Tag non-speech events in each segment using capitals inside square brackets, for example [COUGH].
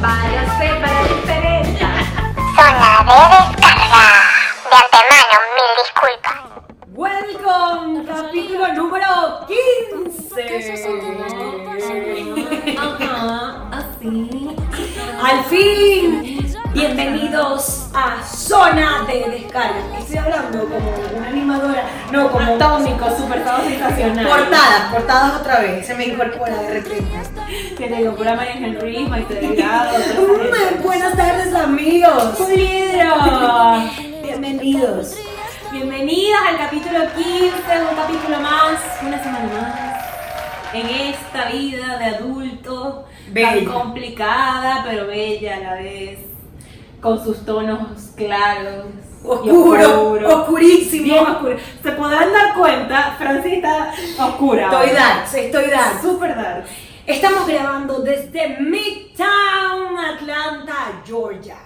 Váyase para diferencia. Zona de descarga. De antemano, mil disculpas. Welcome, capítulo número 15. [LAUGHS] Ajá, así. Al fin, bienvenidos a Zona de Descarga. Estoy hablando como una animadora, no como Atómico, super sensacional. portadas, portadas otra vez. Se me incorpora de repente. Que te locura María Henry, Maite [LAUGHS] Delgado. Buenas tardes, amigos. Pulidro. [LAUGHS] Bienvenidos. Bienvenidos al capítulo 15, un capítulo más, una semana más. En esta vida de adulto tan complicada, pero bella a la vez, con sus tonos claros. Oscuro, oscuros. oscurísimo. Bien oscuro. Se podrán dar cuenta, Francis está oscura. Estoy dark, estoy dark. Super dark. Estamos grabando desde Midtown, Atlanta, Georgia.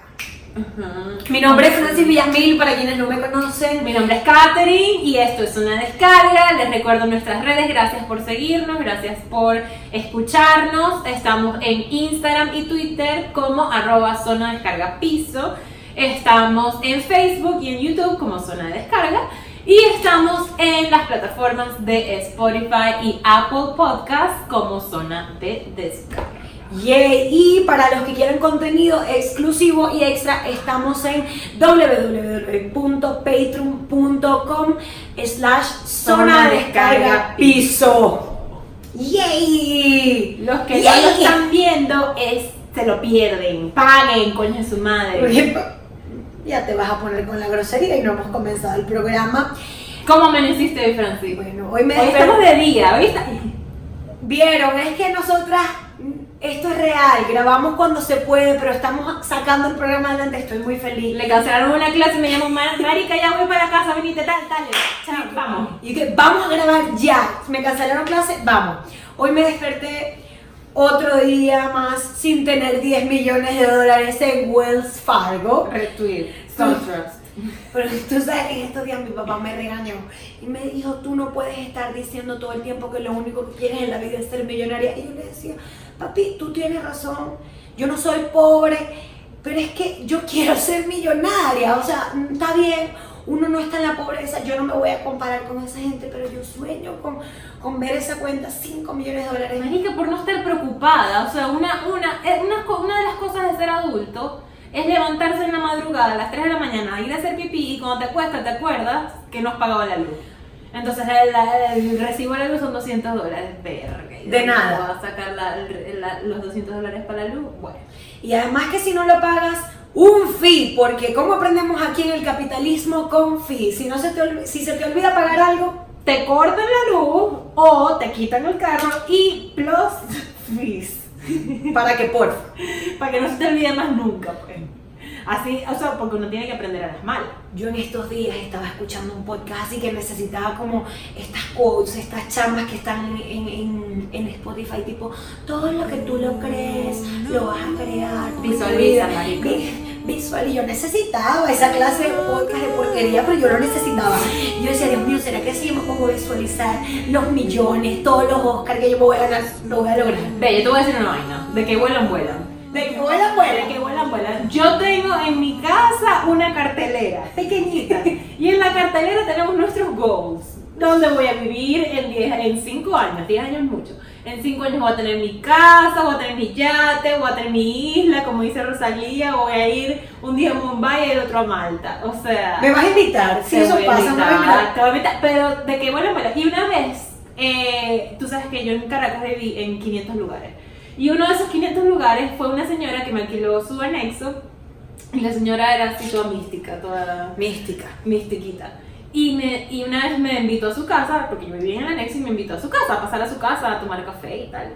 Mi nombre es Francis Villamil, para quienes no me conocen. Mi nombre es Katherine y esto es una descarga. Les recuerdo nuestras redes. Gracias por seguirnos, gracias por escucharnos. Estamos en Instagram y Twitter como arroba zona descarga piso. Estamos en Facebook y en YouTube como zona de descarga. Y estamos en las plataformas de Spotify y Apple Podcast como zona de descarga. Yay. Y para los que quieran contenido exclusivo y extra, estamos en www.patreon.com slash zona descarga piso. Yay. Los que no lo están viendo es, se lo pierden. Paguen, coño de su madre. Ya te vas a poner con la grosería y no hemos comenzado el programa. ¿Cómo amaneciste hoy, Francis? Bueno, hoy me Hoy estamos de día, ¿viste? Vieron, es que nosotras, esto es real, grabamos cuando se puede, pero estamos sacando el programa adelante, estoy muy feliz. Le cancelaron una clase, me llamo Mar- Marica, ya voy para casa, venite, tal, tal. Chao, vamos. Y que vamos a grabar ya. Me cancelaron clase, vamos. Hoy me desperté otro día más sin tener 10 millones de dólares en Wells Fargo. Retweet, Trust. Pero tú sabes que en estos días mi papá me regañó y me dijo, tú no puedes estar diciendo todo el tiempo que lo único que quieres en la vida es ser millonaria. Y yo le decía, papi, tú tienes razón, yo no soy pobre, pero es que yo quiero ser millonaria. O sea, mm, está bien, uno no está en la pobreza, yo no me voy a comparar con esa gente, pero yo sueño con, con ver esa cuenta, 5 millones de dólares. Marica, por no estar preocupada, o sea, una, una, eh, una, de las cosas de ser adulto es levantarse en la madrugada a las 3 de la mañana, ir a hacer pipí y cuando te acuestas te acuerdas que no has pagado la luz. Entonces el, el recibo de la luz son 200 dólares, verga. ¿Y De nada. vas a sacar la- la- los 200 dólares para la luz? Bueno. Y además que si no lo pagas, un fee, porque como aprendemos aquí en el capitalismo con fee, si, no se te, si se te olvida pagar algo, te cortan la luz o te quitan el carro y plus fees. [LAUGHS] para que por Para que no se te olvide más nunca, pues. Así, o sea, porque uno tiene que aprender a las malas. Yo en estos días estaba escuchando un podcast y que necesitaba como estas quotes, estas charlas que están en, en, en Spotify, tipo, todo lo que tú lo crees, lo vas a crear. Visualiza, vida". marica. Vi- Visual, y yo necesitaba esa clase de podcast de porquería, pero yo lo necesitaba. Yo decía, Dios mío, ¿será que si yo me pongo a visualizar los millones, todos los Oscars que yo me voy a ganar, lo voy a lograr? Ve, yo te voy a decir una vaina. De que vuelan, vuelan. De que vuelan, vuelan. De que vuelan, vuelan. Yo tengo en mi casa una cartelera pequeñita. Y en la cartelera tenemos nuestros goals. ¿Dónde voy a vivir en 10, en 5 años? 10 años es mucho. En 5 años voy a tener mi casa, voy a tener mi yate, voy a tener mi isla, como dice Rosalía, voy a ir un día a Mumbai y el otro a Malta. O sea... ¿Me vas a invitar? Si eso pasa, me vas a invitar, invitar. te voy a invitar, pero de que bueno, bueno. Y una vez, eh, tú sabes que yo en Caracas viví en 500 lugares. Y uno de esos 500 lugares fue una señora que me alquiló su anexo. Y la señora era así toda mística, toda Mística. mistiquita. Y, me, y una vez me invitó a su casa, porque yo vivía en el anexo y me invitó a su casa, a pasar a su casa, a tomar café y tal.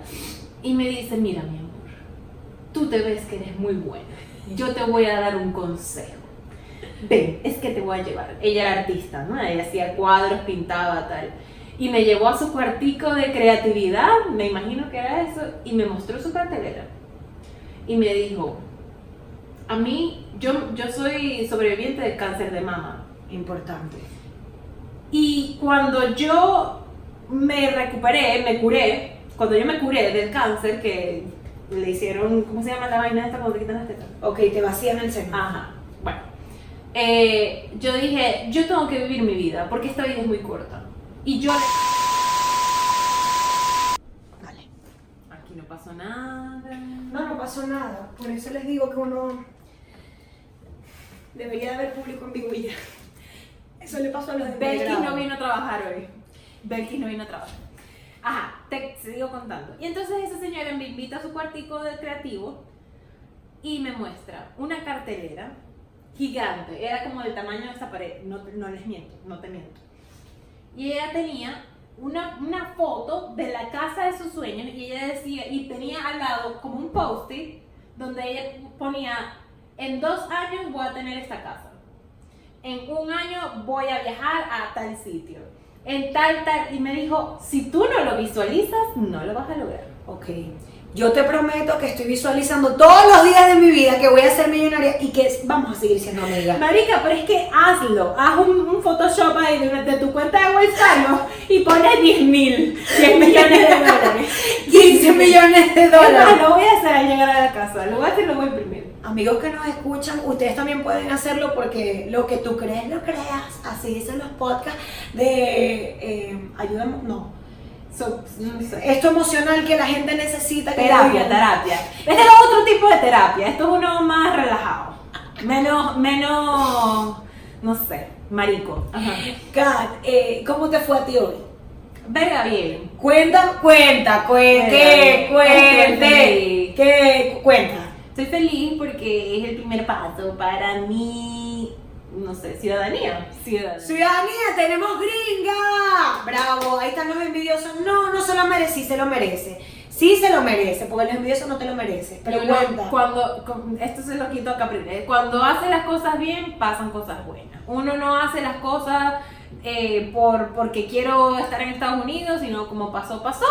Y me dice, mira mi amor, tú te ves que eres muy buena. Yo te voy a dar un consejo. Ven, es que te voy a llevar. Ella era artista, ¿no? Ella hacía cuadros, pintaba, tal. Y me llevó a su cuartico de creatividad, me imagino que era eso, y me mostró su cartelera. Y me dijo, a mí, yo, yo soy sobreviviente del cáncer de mama. Importante. Y cuando yo me recuperé, me curé, cuando yo me curé del cáncer, que le hicieron, ¿cómo se llama la vaina esta cuando te quitan las tetas? Ok, te vacían el seno. Ajá, bueno. Eh, yo dije, yo tengo que vivir mi vida, porque esta vida es muy corta. Y yo... Vale. Aquí no pasó nada. No, no pasó nada. Por eso les digo que uno debería de haber público en ya. Eso le pasó a los de Belkis no vino a trabajar hoy. Belkis no vino a trabajar. Ajá, te sigo contando. Y entonces esa señora me invita a su cuartico de creativo y me muestra una cartelera gigante. Era como del tamaño de esta pared. No, no les miento, no te miento. Y ella tenía una, una foto de la casa de sus sueños y ella decía, y tenía al lado como un post-it donde ella ponía, en dos años voy a tener esta casa. En un año voy a viajar a tal sitio. En tal, tal. Y me dijo, si tú no lo visualizas, no lo vas a lograr. Ok. Yo te prometo que estoy visualizando todos los días de mi vida que voy a ser millonaria y que vamos a seguir siendo amigas. Marica, pero es que hazlo. Haz un, un Photoshop ahí de, de tu cuenta de Fargo y pones 10 mil, 10 [LAUGHS] millones de dólares. 15 millones de dólares. lo voy a hacer al llegar a la casa. Lo voy a hacer lo voy a imprimir. Amigos que nos escuchan, ustedes también pueden hacerlo porque lo que tú crees, lo creas. Así dicen los podcasts de eh, ayúdame, no. So, no sé. Esto emocional que la gente necesita. que Terapia, terapia. Este es otro tipo de terapia. Esto es uno más relajado. Menos, menos, no sé, marico. Ajá. Kat, eh, ¿cómo te fue a ti hoy? Verga bien. Cuenta, cuenta, cuenta, ¿qué? Cuente, ¿qué? Cuenta. Estoy feliz porque es el primer paso para mi, no sé, ciudadanía. Ciudadanía. Ciudadanía, tenemos gringa. Bravo, ahí están los envidiosos. No, no se lo merece, sí se lo merece. Sí se lo merece, porque los envidiosos no te lo mereces. Pero cuenta. cuando, con- esto se lo quito a Capriles. Cuando hace las cosas bien, pasan cosas buenas. Uno no hace las cosas eh, por, porque quiero estar en Estados Unidos, sino como pasó, pasó.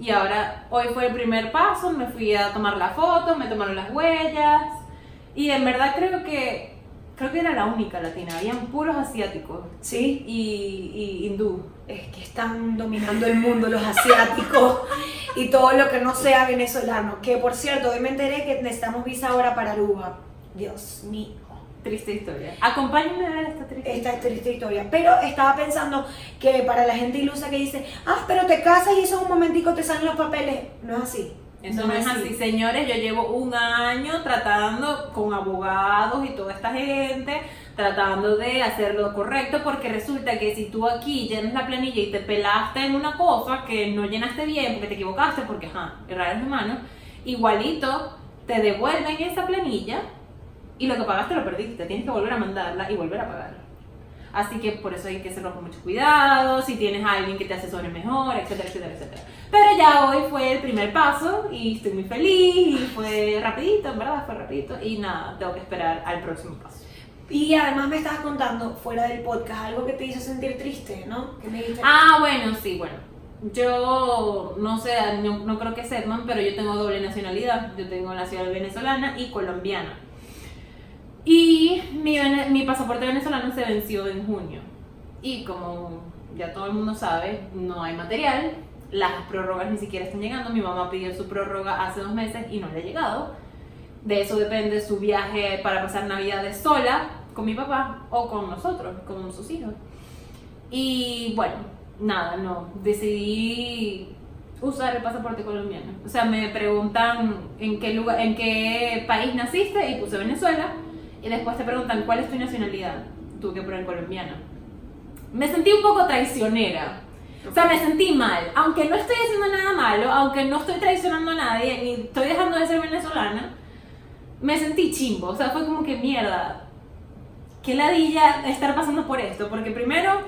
Y ahora, hoy fue el primer paso, me fui a tomar la foto, me tomaron las huellas. Y en verdad creo que, creo que era la única latina, habían puros asiáticos Sí, y, y hindú. es que están dominando el mundo los asiáticos [LAUGHS] y todo lo que no sea venezolano. Que por cierto, hoy me enteré que necesitamos visa ahora para Aruba. Dios mío. Triste historia. Acompáñenme a ver esta triste esta triste historia. Pero estaba pensando que para la gente ilusa que dice, ah, pero te casas y eso en un momentico te salen los papeles. No es así. Eso no, es así, señores. Yo llevo un año tratando con abogados y toda esta gente, tratando de hacer lo correcto, porque resulta que si tú aquí llenas la planilla y te pelaste en una cosa que no llenaste bien, porque te equivocaste, porque, ajá, errar es humano, igualito te devuelven esa planilla y lo que pagaste lo perdiste. Tienes que volver a mandarla y volver a pagarla. Así que por eso hay que hacerlo con mucho cuidado, si tienes a alguien que te asesore mejor, etcétera, etcétera, etcétera. Pero ya hoy fue el primer paso y estoy muy feliz y fue rapidito, en verdad, fue rapidito y nada, tengo que esperar al próximo paso. Y además me estabas contando fuera del podcast algo que te hizo sentir triste, ¿no? Que me Ah, bueno, sí, bueno. Yo no sé, no, no creo que sepan, pero yo tengo doble nacionalidad. Yo tengo nacional venezolana y colombiana. Y mi, mi pasaporte venezolano se venció en junio. Y como ya todo el mundo sabe, no hay material. Las prórrogas ni siquiera están llegando. Mi mamá pidió su prórroga hace dos meses y no le ha llegado. De eso depende su viaje para pasar navidades sola con mi papá o con nosotros, con sus hijos. Y bueno, nada, no. Decidí usar el pasaporte colombiano. O sea, me preguntan en qué lugar, en qué país naciste y puse Venezuela. Y después te preguntan cuál es tu nacionalidad. Tuve que poner colombiana. Me sentí un poco traicionera. O sea, me sentí mal. Aunque no estoy haciendo nada malo, aunque no estoy traicionando a nadie, ni estoy dejando de ser venezolana, me sentí chimbo. O sea, fue como que mierda. Qué ladilla estar pasando por esto. Porque primero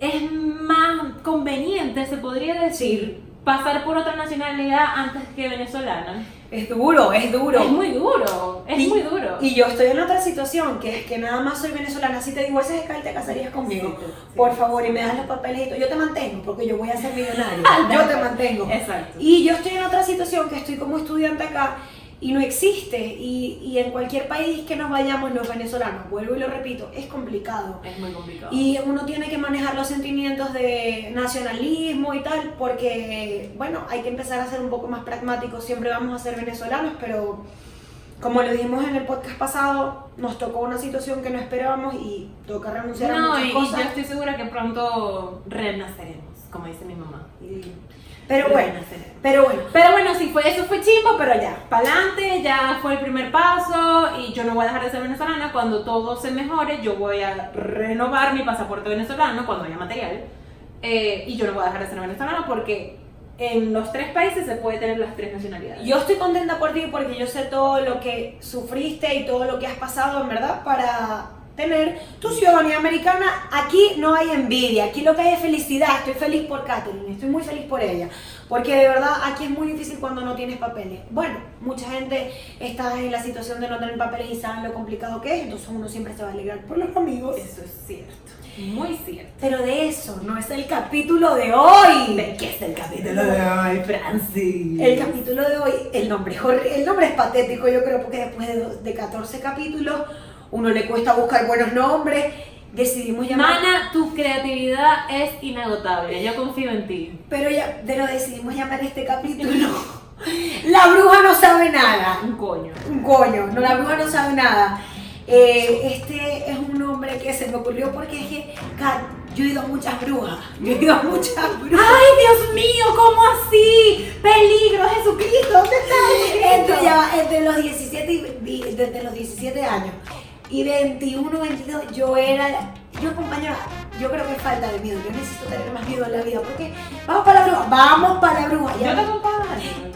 es más conveniente, se podría decir, pasar por otra nacionalidad antes que venezolana. es duro, es duro. Es muy duro, es Y- muy duro. Y yo estoy en otra situación, que es que nada más soy venezolana. Si te divorcias de Cali, te casarías conmigo. Sí, sí. Por favor, y me das los papeles y todo. Yo te mantengo, porque yo voy a ser millonaria. [LAUGHS] yo te mantengo. Exacto. Y yo estoy en otra situación, que estoy como estudiante acá. Y no existe. Y, y en cualquier país que nos vayamos los venezolanos, vuelvo y lo repito, es complicado. Es muy complicado. Y uno tiene que manejar los sentimientos de nacionalismo y tal, porque, bueno, hay que empezar a ser un poco más pragmáticos. Siempre vamos a ser venezolanos, pero como lo dijimos en el podcast pasado, nos tocó una situación que no esperábamos y toca renunciar a no, muchas y, y cosas. yo estoy segura que pronto renaceremos, como dice mi mamá. Y Pero bueno, pero bueno. Pero bueno, sí, fue, eso fue chimbo, pero ya, para adelante, ya fue el primer paso y yo no voy a dejar de ser venezolana. Cuando todo se mejore, yo voy a renovar mi pasaporte venezolano cuando haya material. Eh, y yo no voy a dejar de ser venezolana porque en los tres países se puede tener las tres nacionalidades. Yo estoy contenta por ti porque yo sé todo lo que sufriste y todo lo que has pasado, en verdad, para tener tu ciudadanía americana. Aquí no hay envidia, aquí lo que hay es felicidad. Estoy feliz por Catherine, estoy muy feliz por ella. Porque de verdad aquí es muy difícil cuando no tienes papeles. Bueno, mucha gente está en la situación de no tener papeles y saben lo complicado que es, entonces uno siempre se va a alegrar por los amigos. Eso es cierto, muy cierto. Pero de eso no es el capítulo de hoy. ¿De qué es el capítulo de hoy, Francis? El capítulo de hoy, el nombre el nombre es patético, yo creo, porque después de, de 14 capítulos, uno le cuesta buscar buenos nombres, decidimos llamar, Mana, tu creatividad es inagotable, yo confío en ti. pero ya, pero decidimos llamar este capítulo, [LAUGHS] La bruja no sabe nada, Un coño. un coño, no, la bruja no sabe nada. Eh, este es un nombre que se me ocurrió porque es que, yo he ido a muchas brujas, yo he ido a muchas brujas. ¡Ay, Dios mío! ¿Cómo así? ¡Peligro, Jesucristo! ¿Dónde está entre, ya va, entre los 17 y, di- desde los 17 años y 21, 22, yo era, yo compañera, yo creo que es falta de miedo, yo necesito tener más miedo en la vida, porque vamos para la bruja, vamos para la bruja. Yo ya- te acompaño.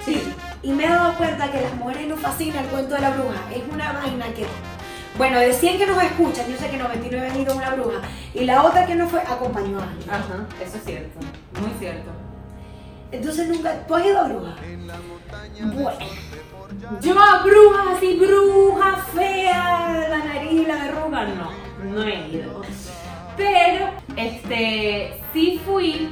Sí, y me he dado cuenta que las mujeres nos fascina el cuento de la bruja, es una vaina que, bueno, de 100 que nos escuchan, yo sé que 99 han ido a una bruja, y la otra que no fue acompañó a alguien. Ajá, eso es cierto. Muy cierto. Entonces nunca, ¿tú has ido a bruja? Bueno. Yo bruja así, bruja fea, la nariz la verruga, no, no he ido. Pero, este, sí fui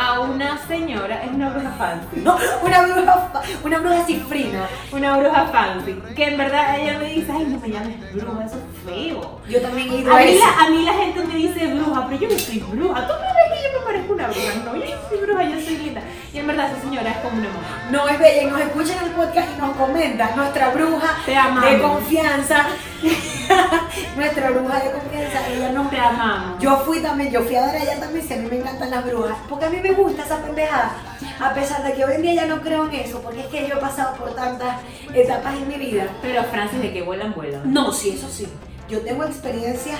a una señora, es una bruja fancy, No, una bruja, una bruja cifrina. una bruja fancy, que en verdad ella me dice, ay, no me llames bruja, eso es feo. Yo también he ido A a mí, esa. la, a mí la gente me dice bruja, pero yo no soy bruja. ¿Tú me ves que yo me parezco una bruja? No, yo no soy bruja, yo soy linda. Y en verdad esa señora es como una mamá. No es bella y nos escuchan en el podcast y nos comentan. Nuestra bruja Te amamos. de confianza. [LAUGHS] nuestra bruja de confianza. Ella no. Te amamos. Yo fui también, yo fui a ver allá también, si a mí me encantan las brujas. Porque a mí me gusta esa pendejada. A pesar de que hoy en día ya no creo en eso, porque es que yo he pasado por tantas etapas en mi vida. Pero Francis, de que vuelan, vuelan. No, sí, eso sí. Yo tengo experiencias,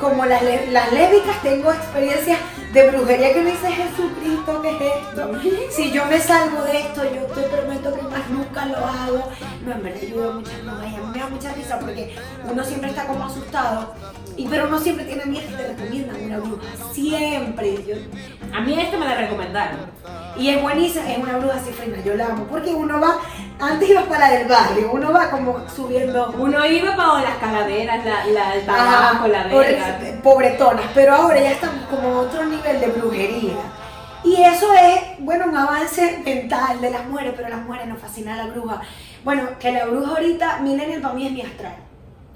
como las, las lésbicas, tengo experiencias de brujería que me dice Jesucristo, ¿qué es esto? [LAUGHS] Si yo me salgo de esto, yo te prometo que más nunca lo hago. No, en verdad, yo veo muchas a mí me da mucha risa porque uno siempre está como asustado, y, pero uno siempre tiene miedo y te recomiendan una bruja. Siempre. Yo, A mí esta me la recomendaron. y es buenísima, es una bruja cifrina, yo la amo, porque uno va, antes ibas para la del barrio, uno va como subiendo Uno iba para las calaveras, la, la, el tabaco, la pobre- verga. pobretonas, pero ahora ya estamos como a otro nivel de brujería. Y eso es, bueno, un avance mental de las mujeres, pero las mujeres nos fascina la bruja. Bueno, que la bruja ahorita, millennial para mí es mi astral.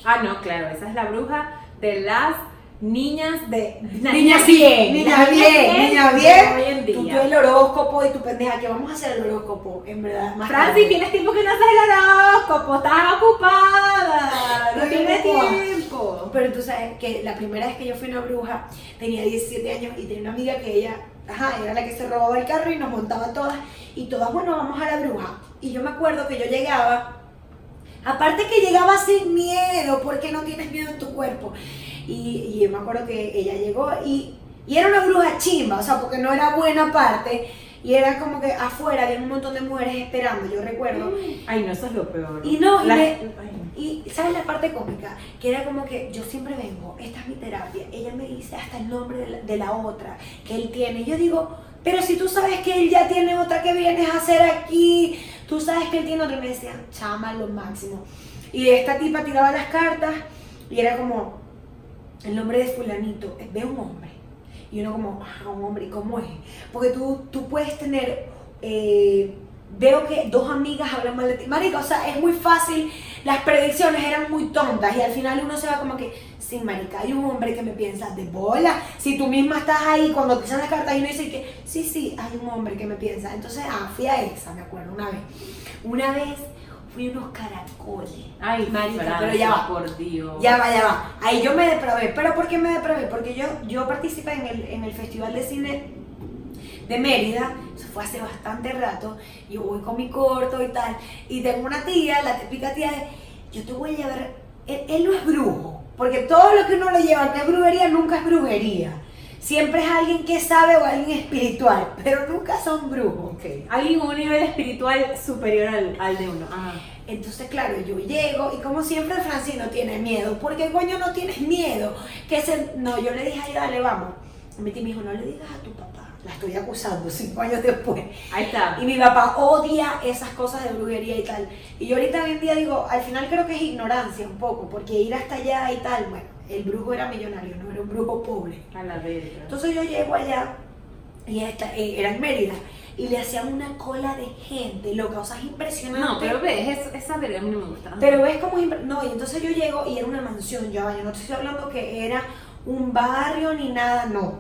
Ah, no, claro, esa es la bruja de las niñas De, niñas bien, niñas bien, niñas bien. Tú, tú el horóscopo y tu pendeja, que vamos a hacer el horóscopo, en verdad. Más Francis, tarde. tienes tiempo que no haces el horóscopo, estás ocupada, no Estoy tienes tiempo. Pero tú sabes que la primera vez que yo fui una bruja tenía 17 años y tenía una amiga que ella, ajá, era la que se robaba el carro y nos montaba todas y todas, bueno, vamos a la bruja. Y yo me acuerdo que yo llegaba, aparte que llegaba sin miedo, porque no tienes miedo en tu cuerpo. Y, y yo me acuerdo que ella llegó y, y era una bruja chimba, o sea, porque no era buena parte. Y era como que afuera había un montón de mujeres esperando, yo recuerdo. Ay, no, eso es lo peor. Y no, y La- me- ay, Y ¿sabes la parte cómica? Que era como que yo siempre vengo, esta es mi terapia, ella me dice hasta el nombre de la, de la otra que él tiene. Y yo digo, pero si tú sabes que él ya tiene otra que vienes a hacer aquí, tú sabes que él tiene otra. Y me decían, chama, lo máximo. Y esta tipa tiraba las cartas y era como, el nombre de fulanito, ve un hombre. Y uno como, ah, un hombre, ¿y cómo es? Porque tú, tú puedes tener eh, veo que dos amigas hablan mal de ti. Marica, o sea, es muy fácil, las predicciones eran muy tontas y al final uno se va como que, sí, marica, hay un hombre que me piensa de bola. Si tú misma estás ahí cuando te echan las cartas y uno dice que, sí, sí, hay un hombre que me piensa. Entonces, ah, fui esa, me acuerdo, una vez. Una vez fui unos caracoles. Ay, Francia, pero ya va. por Dios. Ya va, ya va. Ahí yo me depravé. ¿Pero por qué me depravé? Porque yo, yo participé en el, en el Festival de Cine de Mérida, eso fue hace bastante rato, yo voy con mi corto y tal, y tengo una tía, la típica tía de, yo te voy a llevar, él, él no es brujo, porque todo lo que uno le lleva que es brujería nunca es brujería. Siempre es alguien que sabe o alguien espiritual, [LAUGHS] pero nunca son brujos. Alguien con un nivel espiritual superior al, al de uno. Ajá. Entonces, claro, yo llego y como siempre Francino tiene miedo. porque coño no tienes miedo? Que se... No, yo le dije, ay, dale, vamos. Y mi tía me dijo, no le digas a tu papá. La estoy acusando cinco años después. Ahí está. Y mi papá odia esas cosas de brujería y tal. Y yo ahorita hoy en día digo, al final creo que es ignorancia un poco, porque ir hasta allá y tal, bueno, el brujo era millonario, no era un brujo pobre. A la verga. Entonces yo llego allá, y esta, eh, era en Mérida, y le hacían una cola de gente, loca, o sea, es impresionante. No, pero ves, es- esa verga a mí no me gusta. Pero ves cómo es No, y entonces yo llego y era una mansión, ya vaya, no te estoy hablando que era un barrio ni nada, no.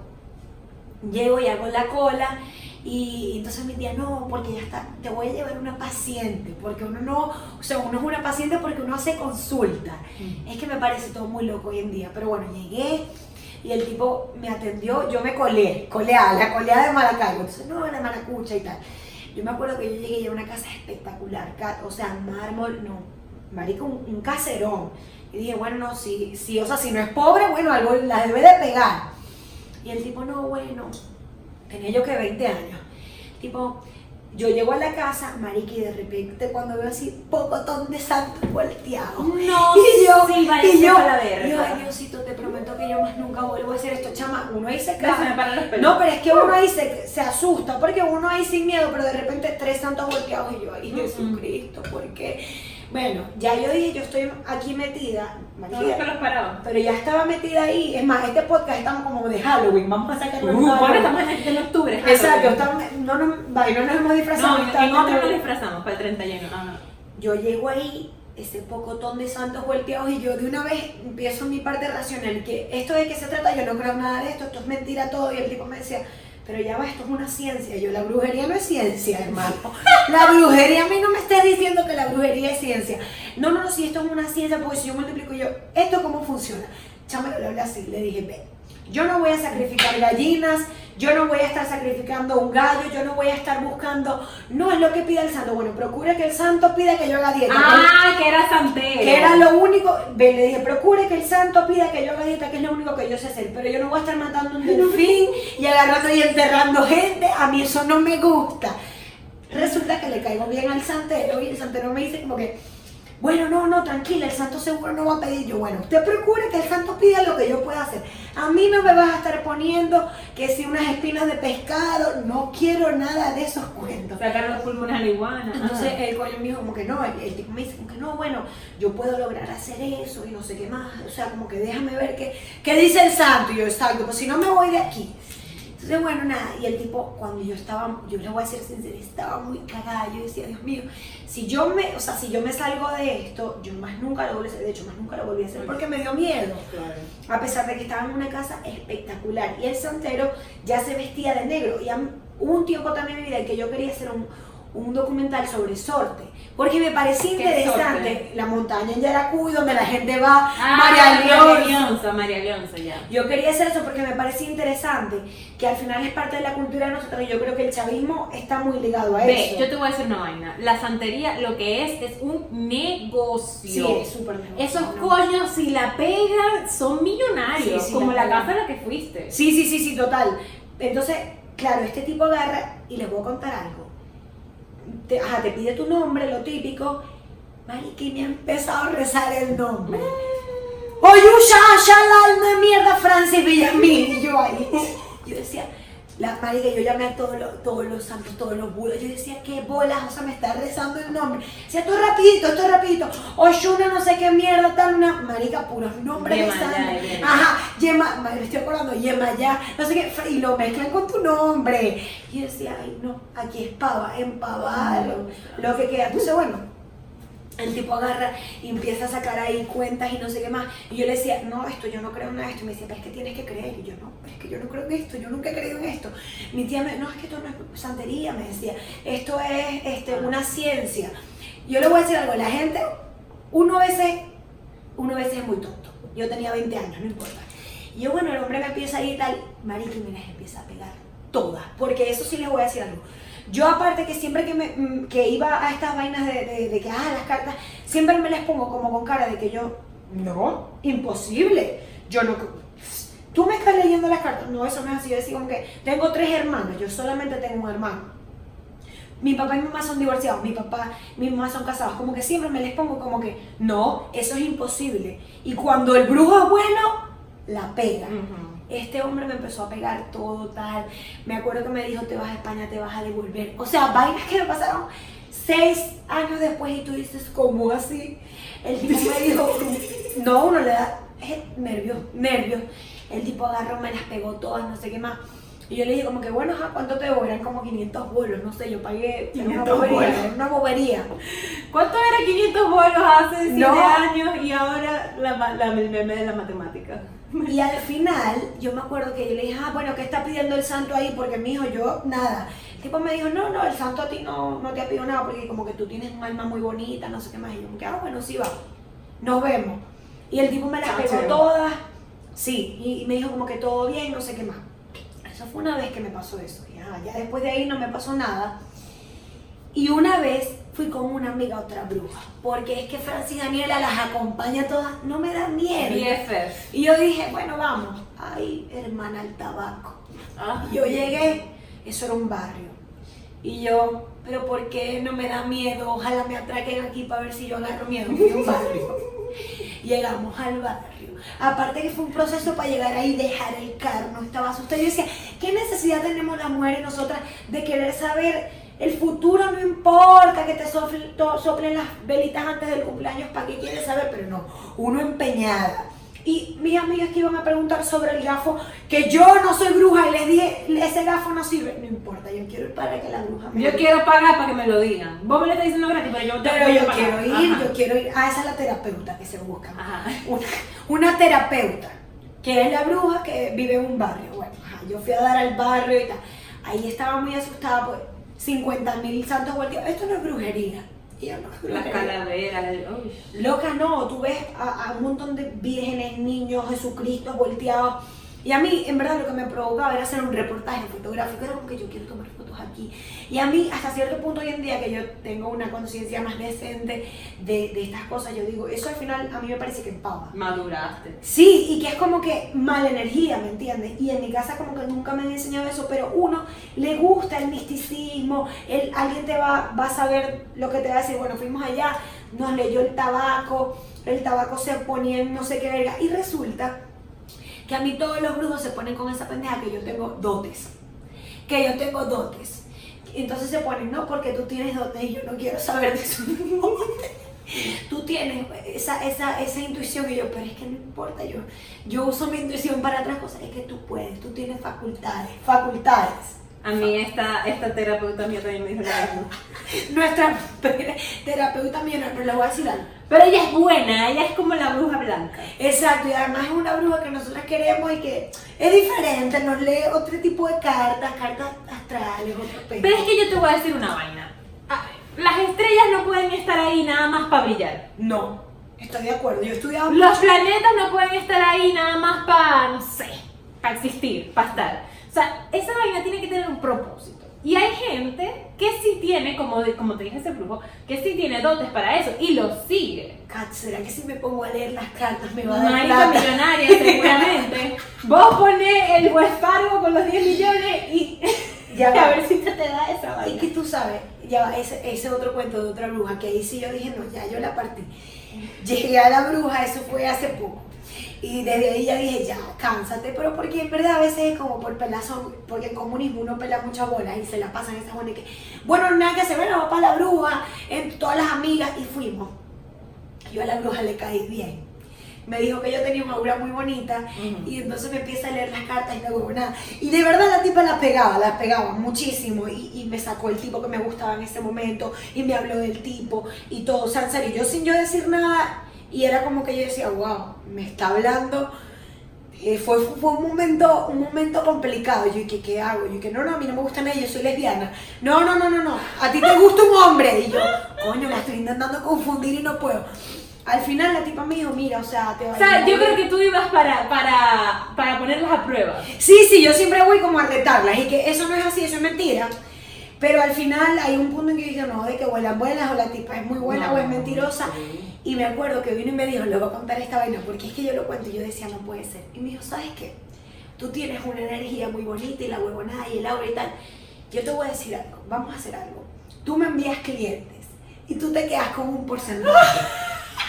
Llego y hago la cola y entonces mi tía, no, porque ya está, te voy a llevar una paciente, porque uno no, o sea, uno es una paciente porque uno hace consulta. Mm. Es que me parece todo muy loco hoy en día, pero bueno, llegué y el tipo me atendió, yo me colé, coleada, la coleada de Maracaibo, entonces no, la maracucha y tal. Yo me acuerdo que yo llegué era una casa espectacular, o sea, mármol, no, marico, un, un caserón. Y dije, bueno, no, si, si, o sea, si no es pobre, bueno, algo la debe de pegar. Y el tipo, no, bueno, tenía yo que 20 años. Tipo, yo llego a la casa, marica, y de repente cuando veo así, pocotón de santos volteados. No, y yo, sí, y yo, verga. y yo, ay Diosito, te prometo que yo más nunca vuelvo a hacer esto, chama, uno ahí se cae. No, pero es que uno ahí se, se asusta, porque uno ahí sin miedo, pero de repente tres santos volteados y yo, ay. Jesucristo, ¿por qué? Bueno, ya yo dije, yo estoy aquí metida, No, pero ya estaba metida ahí. Es más, este podcast estamos como de Halloween, vamos a sacarlo Uh, bueno, Halloween. estamos en, en octubre. Exacto, estamos, no, nos, vaya, no nos hemos disfrazado. No, en, otro nos disfrazamos para el 31. Ajá. Yo llego ahí, ese pocotón de santos volteados, y yo de una vez empiezo mi parte racional, que esto de qué se trata, yo no creo nada de esto, esto es mentira todo, y el tipo me decía, pero ya va, esto es una ciencia, yo, la brujería no es ciencia, hermano. [LAUGHS] La brujería, a mí no me estés diciendo que la brujería es ciencia. No, no, no, si esto es una ciencia, porque si yo multiplico yo, ¿esto cómo funciona? Chama, le hablé así, le dije, ve, yo no voy a sacrificar gallinas, yo no voy a estar sacrificando un gallo, yo no voy a estar buscando, no es lo que pida el santo, bueno, procure que el santo pida que yo haga dieta. Ah, que era santero. Que era lo único, le dije, procure que el santo pida que yo haga dieta, que es lo único que yo sé hacer, pero yo no voy a estar matando un delfín y agarrando y enterrando gente, a mí eso no me gusta. Resulta que le caigo bien al santero y el santero me dice como que, bueno, no, no, tranquila, el santo seguro no va a pedir yo. Bueno, usted procure que el santo pida lo que yo pueda hacer. A mí no me vas a estar poniendo que si unas espinas de pescado, no quiero nada de esos cuentos. Sacar los pulmones a la iguana. Entonces el coño me dijo como que no, el, el tipo me dice como que no, bueno, yo puedo lograr hacer eso y no sé qué más, o sea, como que déjame ver qué, qué dice el santo, y yo exacto, pues si no me voy de aquí. Entonces, bueno, nada, y el tipo, cuando yo estaba, yo le voy a ser sincera, estaba muy cagada, yo decía, Dios mío, si yo me, o sea, si yo me salgo de esto, yo más nunca lo volví a hacer, de hecho, más nunca lo volví a hacer porque me dio miedo a pesar de que estaba en una casa espectacular. Y el santero ya se vestía de negro. Y hubo un tiempo también en mi vida en que yo quería hacer un, un documental sobre sorte. Porque me parecía ¿Qué interesante sorte? la montaña en Yaracuy, donde la gente va, Ah, María. Leonza, ya. Yo quería hacer eso porque me parecía interesante, que al final es parte de la cultura de nosotros. Y yo creo que el chavismo está muy ligado a Ve, eso. yo te voy a decir una vaina. La santería lo que es es un negocio. Sí, es súper negocio, Esos ¿no? coños, si la pegan, son millonarios. Sí, sí, como la la casa a la que fuiste. Sí, sí, sí, sí, total. Entonces, claro, este tipo agarra y les voy a contar algo. Te, ajá, te pide tu nombre, lo típico. Marica, y me ha empezado a rezar el nombre. Oyusha, Shalal, una mierda, Francis Villamil. Y yo ahí, [LAUGHS] yo decía, La marica, yo llamé a todos los, todos los santos, todos los budos. Yo decía, qué bolas, o sea, me está rezando el nombre. Decía, esto es rapidito, esto es rapidito. Oshuna, no sé qué mierda, tal, una marica, puros nombres de santos. Ajá, Yema, me estoy acordando, Yemayá, no sé qué, y lo mezclan con tu nombre. Y yo decía, ay, no, aquí es pava, empavada, lo, lo que queda. Entonces, bueno, el tipo agarra y empieza a sacar ahí cuentas y no sé qué más. Y yo le decía, no, esto yo no creo en esto. Y me decía, pero es que tienes que creer. Y yo, no, pero es que yo no creo en esto, yo nunca he creído en esto. Mi tía me, no, es que esto no es santería, me decía, esto es este, una ciencia. Yo le voy a decir algo, la gente, uno a veces, uno a veces es muy tonto. Yo tenía 20 años, no importa. Y yo, bueno, el hombre me empieza a ir tal, marica, y me las empieza a pegar todas. Porque eso sí les voy a decir algo. Yo aparte que siempre que, me, mm, que iba a estas vainas de, de- que, ah, las cartas, siempre me las pongo como con cara de que yo, no, imposible. Yo no, tú me estás leyendo las cartas. No, eso no es así. Yo decía como que tengo tres hermanos, yo solamente tengo un hermano. Mi papá y mi mamá son divorciados, mi papá y mi mamá son casados. Como que siempre me les pongo como que, no, eso es imposible. Y cuando el brujo es bueno, la pega. Este hombre me empezó a pegar todo tal. Me acuerdo que me dijo, te vas a España, te vas a devolver. O sea, vainas que me pasaron seis años después y tú dices, ¿cómo así? El tipo me dijo, no, uno le da nervios, nervios. El tipo agarró, me las pegó todas, no sé qué más. Y yo le dije como que, bueno, ajá, ¿cuánto te debo? Eran como 500 bolos, no sé, yo pagué, era una 500 bobería, bolos. era una bobería. ¿Cuánto era 500 bolos hace 7 No. años y ahora la, la, de la matemática? [LAUGHS] Y al final, yo me acuerdo que yo le dije, ah, bueno, ¿qué está pidiendo el santo ahí? Porque mi hijo, yo, nada. El tipo me dijo, no, no, el santo a ti no, no te ha pedido nada porque como que tú tienes un alma muy bonita, no sé qué más. Y yo me ah, bueno, sí va, nos vemos. Y el tipo me las pegó todas, sí, y, y me dijo como que todo bien, no sé qué más. Eso fue una vez que me pasó eso. Ya, ya después de ahí no me pasó nada. Y una vez fui con una amiga otra bruja, porque es que Francis Daniela las acompaña todas, no me da miedo. BFF. Y yo dije, bueno, vamos. Ay, hermana, el tabaco. Ah. Yo llegué, eso era un barrio. Y yo, pero ¿por qué no me da miedo? Ojalá me atraquen aquí para ver si yo agarro miedo. Un barrio. [LAUGHS] Llegamos al barrio. Aparte que fue un proceso para llegar ahí y dejar el carro. No estaba asustada. Yo decía, ¿qué necesidad tenemos las mujeres nosotras de querer saber el futuro? No importa que te soplen, las velitas antes del cumpleaños, ¿para qué quieres saber? Pero no, uno empeñada. Y mis amigas que iban a preguntar sobre el gafo, que yo no soy bruja y les dije, ese gafo no sirve. No importa, yo quiero ir para que la bruja me Yo quiero pagar para que me lo digan. Vos me lo estás diciendo gratis, pero yo te pero voy yo pagar. quiero ir, Ajá. yo quiero ir. Ah, esa es la terapeuta que se busca. Ajá. Una, una terapeuta, que es la bruja que vive en un barrio. Bueno, yo fui a dar al barrio y tal. Ahí estaba muy asustada, pues 50 mil santos volteados. Esto no es brujería. Y yo no es Las calaveras. uy. Loca, no, tú ves a, a un montón de vírgenes, niños, Jesucristo volteados. Y a mí, en verdad, lo que me provocaba era hacer un reportaje fotográfico. Era como que yo quiero tomar fotos aquí. Y a mí, hasta cierto punto hoy en día, que yo tengo una conciencia más decente de, de estas cosas, yo digo, eso al final a mí me parece que empava. Maduraste. Sí, y que es como que mala energía, ¿me entiendes? Y en mi casa como que nunca me han enseñado eso, pero uno le gusta el misticismo, el, alguien te va, va a saber lo que te va a decir, bueno, fuimos allá, nos leyó el tabaco, el tabaco se ponía en no sé qué verga, y resulta que a mí todos los brujos se ponen con esa pendeja que yo tengo dotes, que yo tengo dotes. Entonces se ponen, no, porque tú tienes dotes y yo no quiero saber de eso. [LAUGHS] tú tienes esa, esa, esa intuición y yo, pero es que no importa, yo, yo uso mi intuición para otras cosas, es que tú puedes, tú tienes facultades, facultades. A mí esta, esta terapeuta mía también me dijo lo mismo. [LAUGHS] Nuestra [LAUGHS] terapeuta mía, no le voy a decir algo. Pero ella es buena, ella es como la bruja blanca. Exacto, y además es una bruja que nosotros queremos y que es diferente, nos lee otro tipo de cartas, cartas astrales, otro pedo. Pero es que yo te voy a decir una vaina. Ah, Las estrellas no pueden estar ahí nada más para brillar. No, estoy de acuerdo, yo he estudiado Los planetas no pueden estar ahí nada más para, no sé, para existir, para estar. O sea, esa vaina tiene que tener un propósito. Y hay gente que sí tiene, como, como te dije ese flujo, que sí tiene dotes para eso y lo sigue. Kat, ¿será que si me pongo a leer las cartas me va a dar Marica plata? millonaria, seguramente. [LAUGHS] Vos ponés el West Fargo con los 10 millones y [LAUGHS] Ya [LAUGHS] a ver si te, te da esa Y vaina. que tú sabes, ya va, ese, ese otro cuento de otra bruja, que ahí sí yo dije, no, ya yo la partí. Llegué a la bruja, eso fue hace poco. Y desde ahí ya dije, ya, cánsate, pero porque en verdad a veces es como por pelazón, porque en comunismo uno pela muchas bolas y se la pasan esas y que, bueno, nada que hacer, bueno, vamos para la bruja, en todas las amigas y fuimos. Yo a la bruja le caí bien. Me dijo que yo tenía una aura muy bonita y entonces me empieza a leer las cartas y no huevo nada. Y de verdad la tipa las pegaba, las pegaba muchísimo y, y me sacó el tipo que me gustaba en ese momento y me habló del tipo y todo. O sea, en serio, yo sin yo decir nada y era como que yo decía, wow, me está hablando. Eh, fue, fue un momento un momento complicado. Yo dije, ¿qué hago? Yo dije, no, no, a mí no me gustan ellos, soy lesbiana. No, no, no, no, no. A ti te gusta un hombre. Y yo, coño, la estoy intentando confundir y no puedo. Al final la tipa me dijo, mira, o sea, te va O sea, yo creo que tú ibas para, para, para ponerlas a prueba. Sí, sí, yo siempre voy como a retarlas y que eso no es así, eso es mentira. Pero al final hay un punto en que yo dije, no, de que vuelan buenas o la tipa es muy buena o es mentirosa. Y me acuerdo que vino y me dijo, le voy a contar esta vaina, porque es que yo lo cuento y yo decía, no puede ser. Y me dijo, ¿sabes qué? Tú tienes una energía muy bonita y la huevonada y el aura y tal. Yo te voy a decir algo, vamos a hacer algo. Tú me envías clientes y tú te quedas con un porcentaje.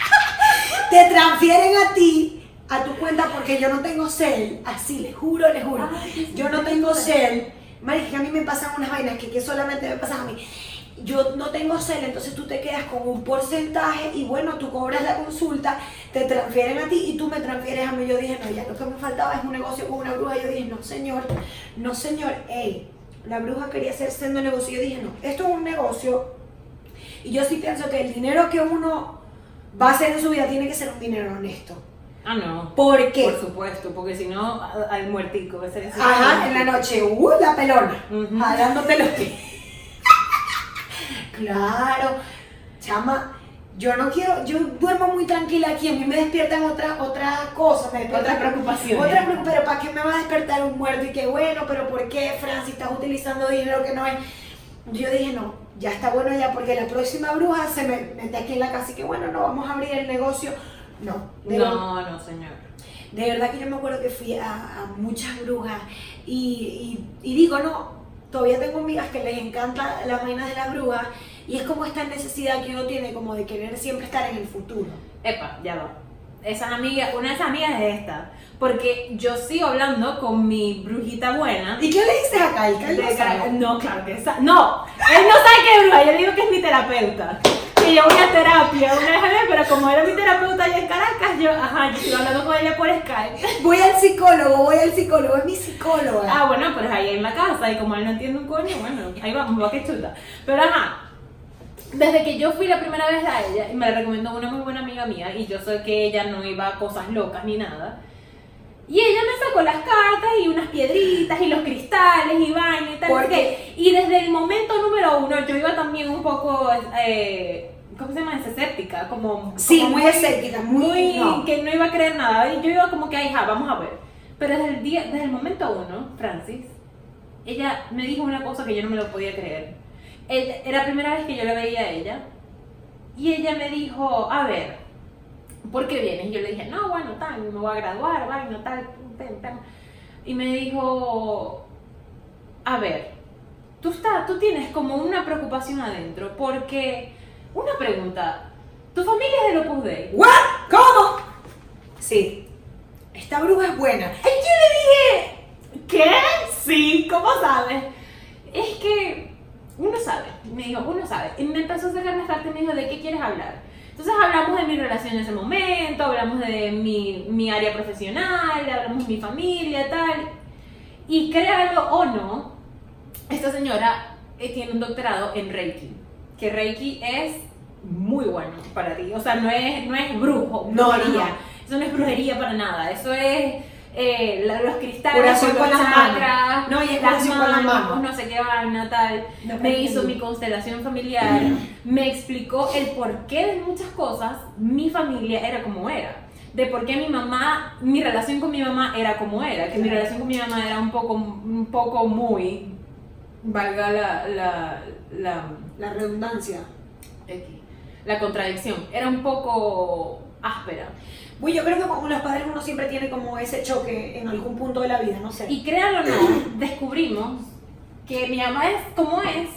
[LAUGHS] te transfieren a ti, a tu cuenta, porque yo no tengo cel. Así, les juro, les juro. Ay, Yo no tengo cel. Marica, que a mí me pasan unas vainas que, que solamente me pasan a mí. Yo no tengo cel, entonces tú te quedas con un porcentaje y bueno, tú cobras la consulta, te transfieren a ti y tú me transfieres a mí. Yo dije, no, ya lo que me faltaba es un negocio con una bruja. Yo dije, no, señor, no, señor, ey, la bruja quería hacer siendo negocio. Yo dije, no, esto es un negocio y yo sí pienso que el dinero que uno va a hacer en su vida tiene que ser un dinero honesto. Ah, no. ¿Por qué? Por supuesto, porque si no, al muertico. Ese, ese- Ajá, en la noche, uh, la pelona, jalándote los pies. [LAUGHS] claro, chama, yo no quiero, yo duermo muy tranquila aquí, a mí me despiertan otras otra cosas, me despiertan Otras preocupaciones. Otra preocup- pero ¿para qué me va a despertar un muerto? Y que bueno, pero ¿por qué, Francis, estás utilizando dinero que no es? Yo dije, no, ya está bueno ya, porque la próxima bruja se me mete aquí en la casa y que bueno, no, vamos a abrir el negocio. No, de verdad. No, no, señor. De verdad que yo me acuerdo que fui a, a muchas brujas y, y- y digo, no, todavía tengo amigas que les encanta las vainas de las brujas y es como esta necesidad que uno tiene como de querer siempre estar en el futuro. Epa, ya va. Esas amigas, una de esas amigas es esta. Porque yo sigo hablando con mi brujita buena. ¿Y qué le dices a? Él no claro que No, él no sabe qué es bruja, yo le digo que es mi terapeuta. Que yo voy a terapia una vez al mes, pero como era mi terapeuta allá en Caracas, yo, ajá, yo sigo hablando con ella por Skype. Voy al psicólogo, voy al psicólogo, es mi psicóloga. Ah, bueno, pues ahí en la casa, y como él no entiende un coño, bueno, ahí vamos, va que chuta. Pero ajá, desde que yo fui la primera vez a ella, y me la recomendó una muy buena amiga mía, y yo sé que ella no iba a cosas locas ni nada. Y ella me sacó las cartas y unas piedritas y los cristales y vaina y tal. ¿Por qué. Y desde el momento número uno yo iba también un poco, eh, ¿cómo se llama? Escéptica, como... Sí, como muy escéptica, muy- no. que no iba a creer nada. Y yo iba como que, ay, ja, vamos a ver. Pero desde el, día, desde el momento uno, Francis, ella me dijo una cosa que yo no me lo podía creer. Era la primera vez que yo la veía a ella. Y ella me dijo, a ver, ¿por qué vienes? Y yo le dije, no, bueno, tal, me voy a graduar, vaina, tal, pum, pum". Y me dijo, a ver, tú, estás, tú tienes como una preocupación adentro, porque, una pregunta, ¿tu familia es del Opus Dei? ¿What? ¿Cómo? Sí, esta bruja es buena. Y yo le dije, ¿qué? Sí, ¿cómo sabes? Es que uno sabe, me dijo, uno sabe. Y me empezó a sacar las cartas y me dijo, ¿de qué quieres hablar? Entonces hablamos de mi relación en ese momento, hablamos de mi, mi área profesional, hablamos de mi familia, tal. Y créalo o no, esta señora eh, tiene un doctorado en Reiki, que Reiki es muy bueno para ti. O sea, no es, no es brujo, No, brujería. no. Eso no es brujería para nada. Eso es eh, los cristales, los con las chakras, manos. No, y es las curación con las manos. no sé qué vaina, tal. No, me hizo mi constelación familiar, me explicó el porqué de muchas cosas. Mi familia era como era. De por qué mi mamá, mi relación con mi mamá era como era. Que mi relación con mi mamá era un poco, un poco muy, valga la, la, la, La redundancia. X, la contradicción. Era un poco áspera. Uy, yo creo que con los padres uno siempre tiene como ese choque en algún punto de la vida, no sé. Y créanlo o no, [CLEARS THROAT] descubrimos que mi mamá es como es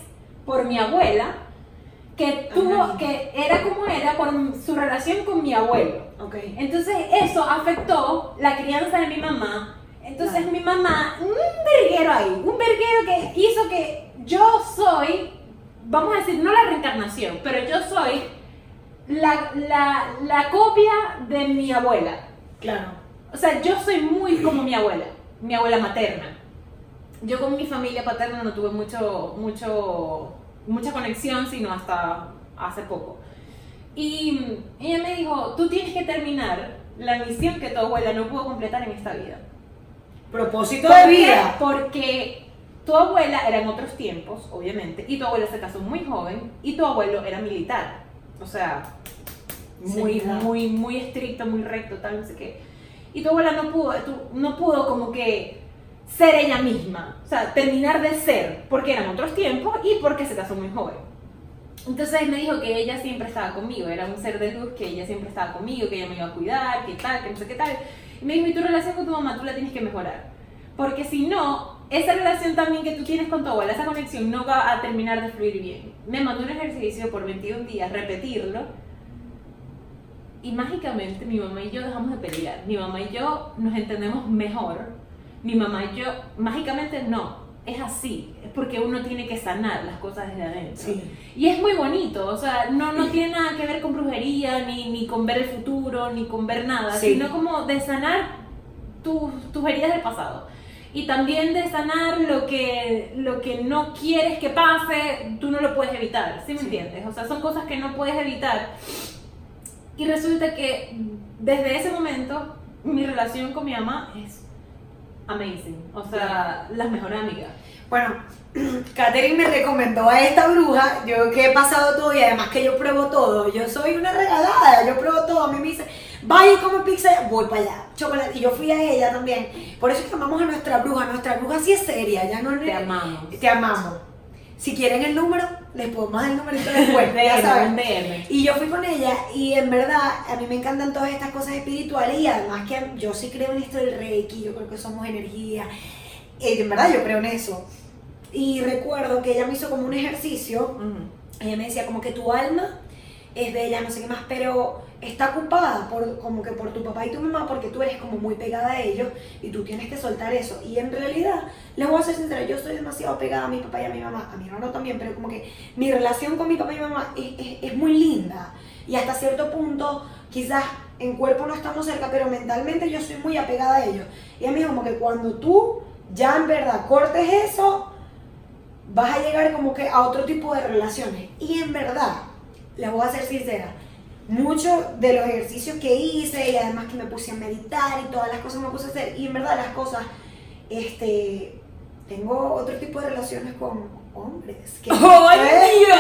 por mi abuela, que tuvo, Ajá. que era como era por su relación con mi abuelo. Ok. Entonces eso afectó la crianza de mi mamá. Entonces Claro. mi mamá, un verguero ahí, un verguero que hizo que yo soy, vamos a decir, no la reencarnación, pero yo soy la, la, la copia de mi abuela. Claro. O sea, yo soy muy como mi abuela, mi abuela materna. Yo con mi familia paterna no tuve mucho, mucho, mucha conexión, sino hasta hace poco. Y ella me dijo, tú tienes que terminar la misión que tu abuela no pudo completar en esta vida. Propósito ¿Por de vida. Porque tu abuela era en otros tiempos, obviamente, y tu abuela se casó muy joven, y tu abuelo era militar. O sea, muy, Sí, claro. muy, muy estricto, muy recto, tal, no sé qué. Y tu abuela no pudo, no pudo como que ser ella misma, o sea, terminar de ser, porque eran otros tiempos y porque se casó muy joven. Entonces me dijo que ella siempre estaba conmigo, era un ser de luz, que ella siempre estaba conmigo, que ella me iba a cuidar, que tal, que no sé qué tal. Y me dijo, y tu relación con tu mamá tú la tienes que mejorar. Porque si no, esa relación también que tú tienes con tu abuela, esa conexión no va a terminar de fluir bien. Me mandó un ejercicio por 21 días, repetirlo. Y mágicamente mi mamá y yo dejamos de pelear. Mi mamá y yo nos entendemos mejor. Mi mamá y yo, mágicamente no, es así. Es porque uno tiene que sanar las cosas desde adentro. Sí. Y es muy bonito, o sea, no, no tiene nada que ver con brujería, ni, ni con ver el futuro, ni con ver nada, Sí. sino como de sanar tus, tus heridas del pasado. Y también de sanar lo que, lo que no quieres que pase, tú no lo puedes evitar, ¿sí me Sí. entiendes? O sea, son cosas que no puedes evitar. Y resulta que desde ese momento mi relación con mi mamá es amazing, o sea, las mejores amigas. Bueno, [CLEARS THROAT] Katherine me recomendó a esta bruja, yo que he pasado todo y además que yo pruebo todo, yo soy una regalada, yo pruebo todo, a mí me dice, vaya y come pizza, voy para allá, chocolate, y yo fui a ella también, por eso es que amamos a nuestra bruja, nuestra bruja sí es seria, ya no Te amamos. te amamos. Si quieren el número, les podemos dar el numerito después, [LAUGHS] ya saben. DM. Y yo fui con ella y en verdad a mí me encantan todas estas cosas espirituales y además que yo sí creo en esto del reiki, yo creo que somos energía, y en verdad yo creo en eso. Y recuerdo que ella me hizo como un ejercicio, ella me decía como que tu alma es bella, no sé qué más, pero está ocupada por, como que por tu papá y tu mamá porque tú eres como muy pegada a ellos y tú tienes que soltar eso. Y en realidad, les voy a ser sincera, yo estoy demasiado pegada a mi papá y a mi mamá, a mi hermano también, pero como que mi relación con mi papá y mi mamá es, es- es muy linda. Y hasta cierto punto, quizás en cuerpo no estamos cerca, pero mentalmente yo soy muy apegada a ellos. Y a mí como que cuando tú ya en verdad cortes eso, vas a llegar como que a otro tipo de relaciones. Y en verdad, les voy a ser sincera, muchos de los ejercicios que hice y además que me puse a meditar y todas las cosas me puse a hacer, y en verdad las cosas, este, tengo otro tipo de relaciones con hombres. Que [LAUGHS] ¡Ay, Dios!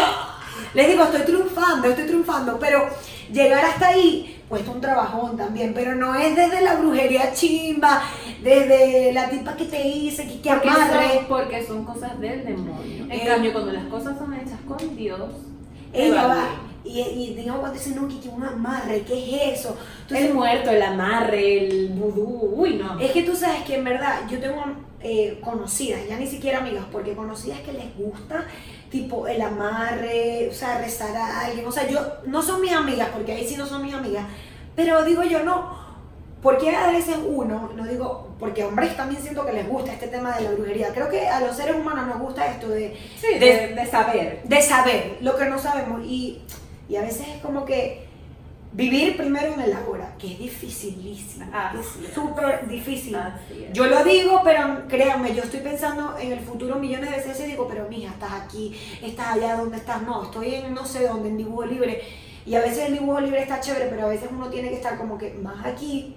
les digo, estoy triunfando, estoy triunfando, pero llegar hasta ahí cuesta un trabajón también, pero no es desde la brujería chimba, desde la tipa que te hice, que, que Porque amarre. son, porque son cosas del demonio. En Eh. cambio, cuando las cosas son hechas con Dios, Ella va. Y, y digamos cuando dicen, no, que que un amarre, ¿qué es eso? Entonces, el muerto, el amarre, el vudú, uy, no. es que tú sabes que en verdad yo tengo eh, conocidas, ya ni siquiera amigas, porque conocidas que les gusta, tipo el amarre, o sea, rezar a alguien. O sea, yo, no son mis amigas, porque ahí sí no son mis amigas, pero digo yo, no, porque a veces uno, no digo, porque hombres también siento que les gusta este tema de la brujería. Creo que a los seres humanos nos gusta esto de Sí, de- de, de saber. de saber lo que no sabemos y, y a veces es como que vivir primero en el ahora, que es dificilísimo, es es. súper difícil. Yo lo digo, pero créanme, yo estoy pensando en el futuro millones de veces y digo, pero mija, estás aquí, estás allá donde estás, no, estoy en no sé dónde, en dibujo libre. Y a veces el dibujo libre está chévere, pero a veces uno tiene que estar como que más aquí.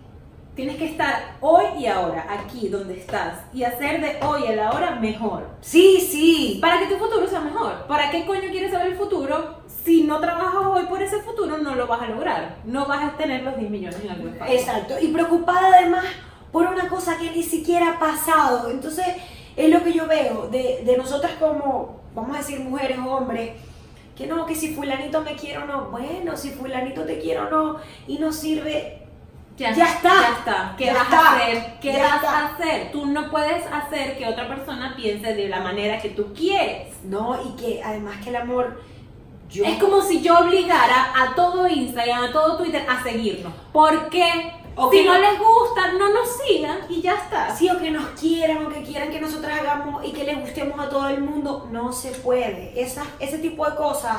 Tienes que estar hoy y ahora, aquí donde estás, y hacer de hoy a la hora mejor. Sí, sí. Para que tu futuro sea mejor. ¿Para qué coño quieres saber el futuro? Si no trabajas hoy por ese futuro, no lo vas a lograr. No vas a tener los 10 millones en algún espacio. Exacto, y preocupada además por una cosa que ni siquiera ha pasado. Entonces, es lo que yo veo de, de nosotras como, vamos a decir, mujeres o hombres, que no, que si fulanito me quiere o no, bueno, si fulanito te quiere o no, y no sirve, Ya está. Ya está. ¿Qué Ya vas está. a hacer? ¿Qué Ya vas está. a hacer? Tú no puedes hacer que otra persona piense de la manera que tú quieres. no, y que además que el amor, Yo- Es como si yo obligara a todo Instagram, a todo Twitter a seguirnos. Porque O si no no- les gusta, no nos sigan y ya está. Sí, o que nos quieran, o que quieran que nosotras hagamos y que le gustemos a todo el mundo, no se puede. Esa, ese tipo de cosas,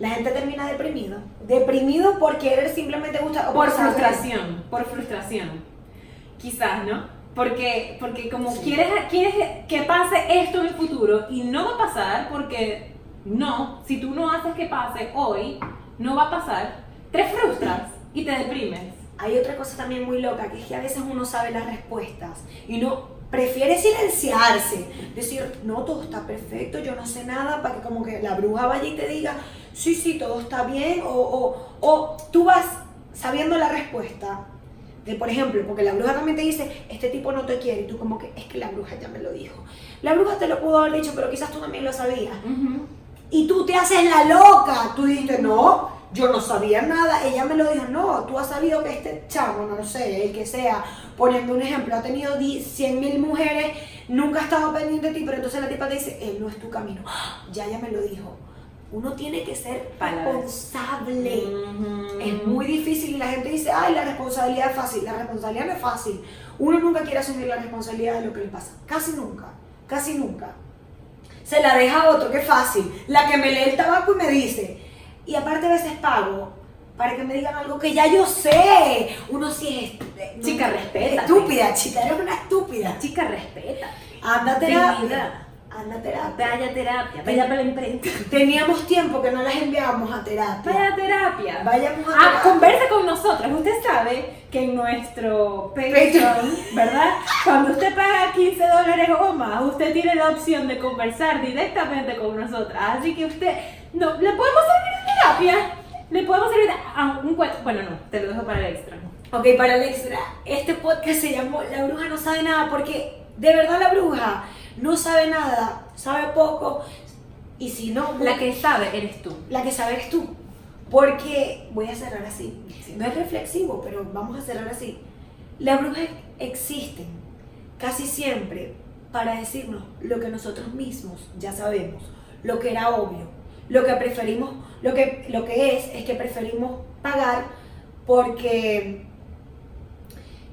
la gente termina deprimido. Deprimido por querer simplemente gustar. o Por saber. frustración, por frustración. Quizás, ¿no? Porque, porque como Sí. quieres, quieres que pase esto en el futuro y no va a pasar porque no, si tú no haces que pase hoy, no va a pasar, te frustras y te deprimes. Hay otra cosa también muy loca, que es que a veces uno sabe las respuestas y no prefiere silenciarse, decir, no, todo está perfecto, yo no sé nada, para que como que la bruja vaya y te diga, sí, sí, todo está bien, o, o, o tú vas sabiendo la respuesta. De, por ejemplo, porque la bruja también te dice, este tipo no te quiere, y tú como que, es que la bruja ya me lo dijo. La bruja te lo pudo haber dicho, pero quizás tú también lo sabías. Y tú te haces la loca. Tú dijiste, no, yo no sabía nada. Ella me lo dijo, no, tú has sabido que este chavo, no lo sé, el que sea, poniendo un ejemplo, ha tenido 100 mil mujeres, nunca ha estado pendiente de ti, pero entonces la tipa te dice, él no es tu camino. ¡Ah! Ya ella me lo dijo. Uno tiene que ser responsable. Es muy difícil y la gente dice, ay, la responsabilidad es fácil. La responsabilidad no es fácil. Uno nunca quiere asumir la responsabilidad de lo que le pasa. Casi nunca. Casi nunca. Se la deja a otro, qué fácil. La que me lee el tabaco y me dice. Y aparte a veces pago para que me digan algo que ya yo sé. Uno sí es... est- Chica, respétate. Estúpida, chica, eres una estúpida. Chica, respeta. Anda a terapia. Anda a terapia. Vaya a terapia, vaya para la imprenta. [LAUGHS] Teníamos tiempo que no las enviábamos a terapia. Vaya a terapia. Vayamos a Ah, terapia. converse con nosotros. Usted sabe que en nuestro Patreon, [LAUGHS] ¿verdad? Cuando usted paga 15 dólares o más, usted tiene la opción de conversar directamente con nosotras. Así que usted, no, ¿le podemos servir de terapia? ¿Le podemos servir ah, un cuento? Bueno, no, te lo dejo para el extra. Ok, para el extra, este podcast se llamó La bruja no sabe nada porque de verdad la bruja no sabe nada, sabe poco y si no, La que sabe eres tú. la que sabe eres tú. Porque voy a cerrar así. No es reflexivo, pero vamos a cerrar así. Las brujas existen casi siempre para decirnos lo que nosotros mismos ya sabemos, lo que era obvio, lo que preferimos, lo que, lo que es, es que preferimos pagar porque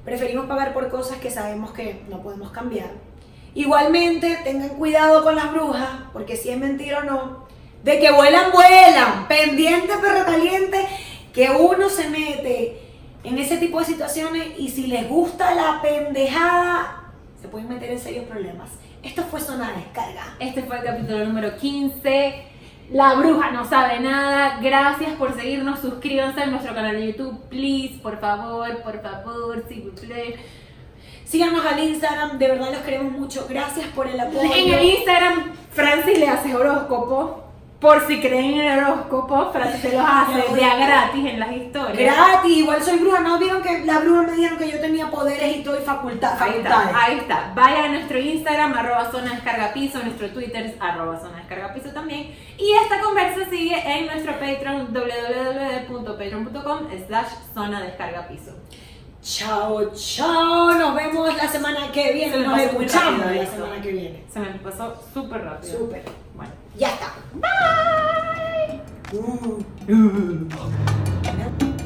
preferimos pagar por cosas que sabemos que no podemos cambiar. Igualmente, tengan cuidado con las brujas, porque si es mentira o no, de que vuelan, vuelan, pendiente perro caliente, que uno se mete en ese tipo de situaciones y si les gusta la pendejada, se pueden meter en serios problemas. Esto fue Zona Descarga. Este fue el capítulo número 15. La bruja no sabe nada. Gracias por seguirnos. Suscríbanse a nuestro canal de YouTube, please. Por favor, por favor, s'il vous. Síganos al Instagram, de verdad los queremos mucho. Gracias por el apoyo. En el Instagram, Francis le hace horóscopo. Por si creen en el horóscopo, Francis se los hace de a gratis en las historias. Gratis, igual soy bruja. ¿No vieron que la bruja me dijeron que yo tenía poderes y todo y facultad, Ahí facultades? está, ahí está. Vaya a nuestro Instagram, arroba zona descarga piso, nuestro Twitter arroba zona descarga piso también. Y esta conversa sigue en nuestro Patreon, www.patreon.com slash zona descarga piso. Chao, chao. Nos vemos la semana que viene. Nos escuchamos la semana que viene. Se me pasó súper rápido. Súper. Bueno. Ya está. Bye. [LAUGHS]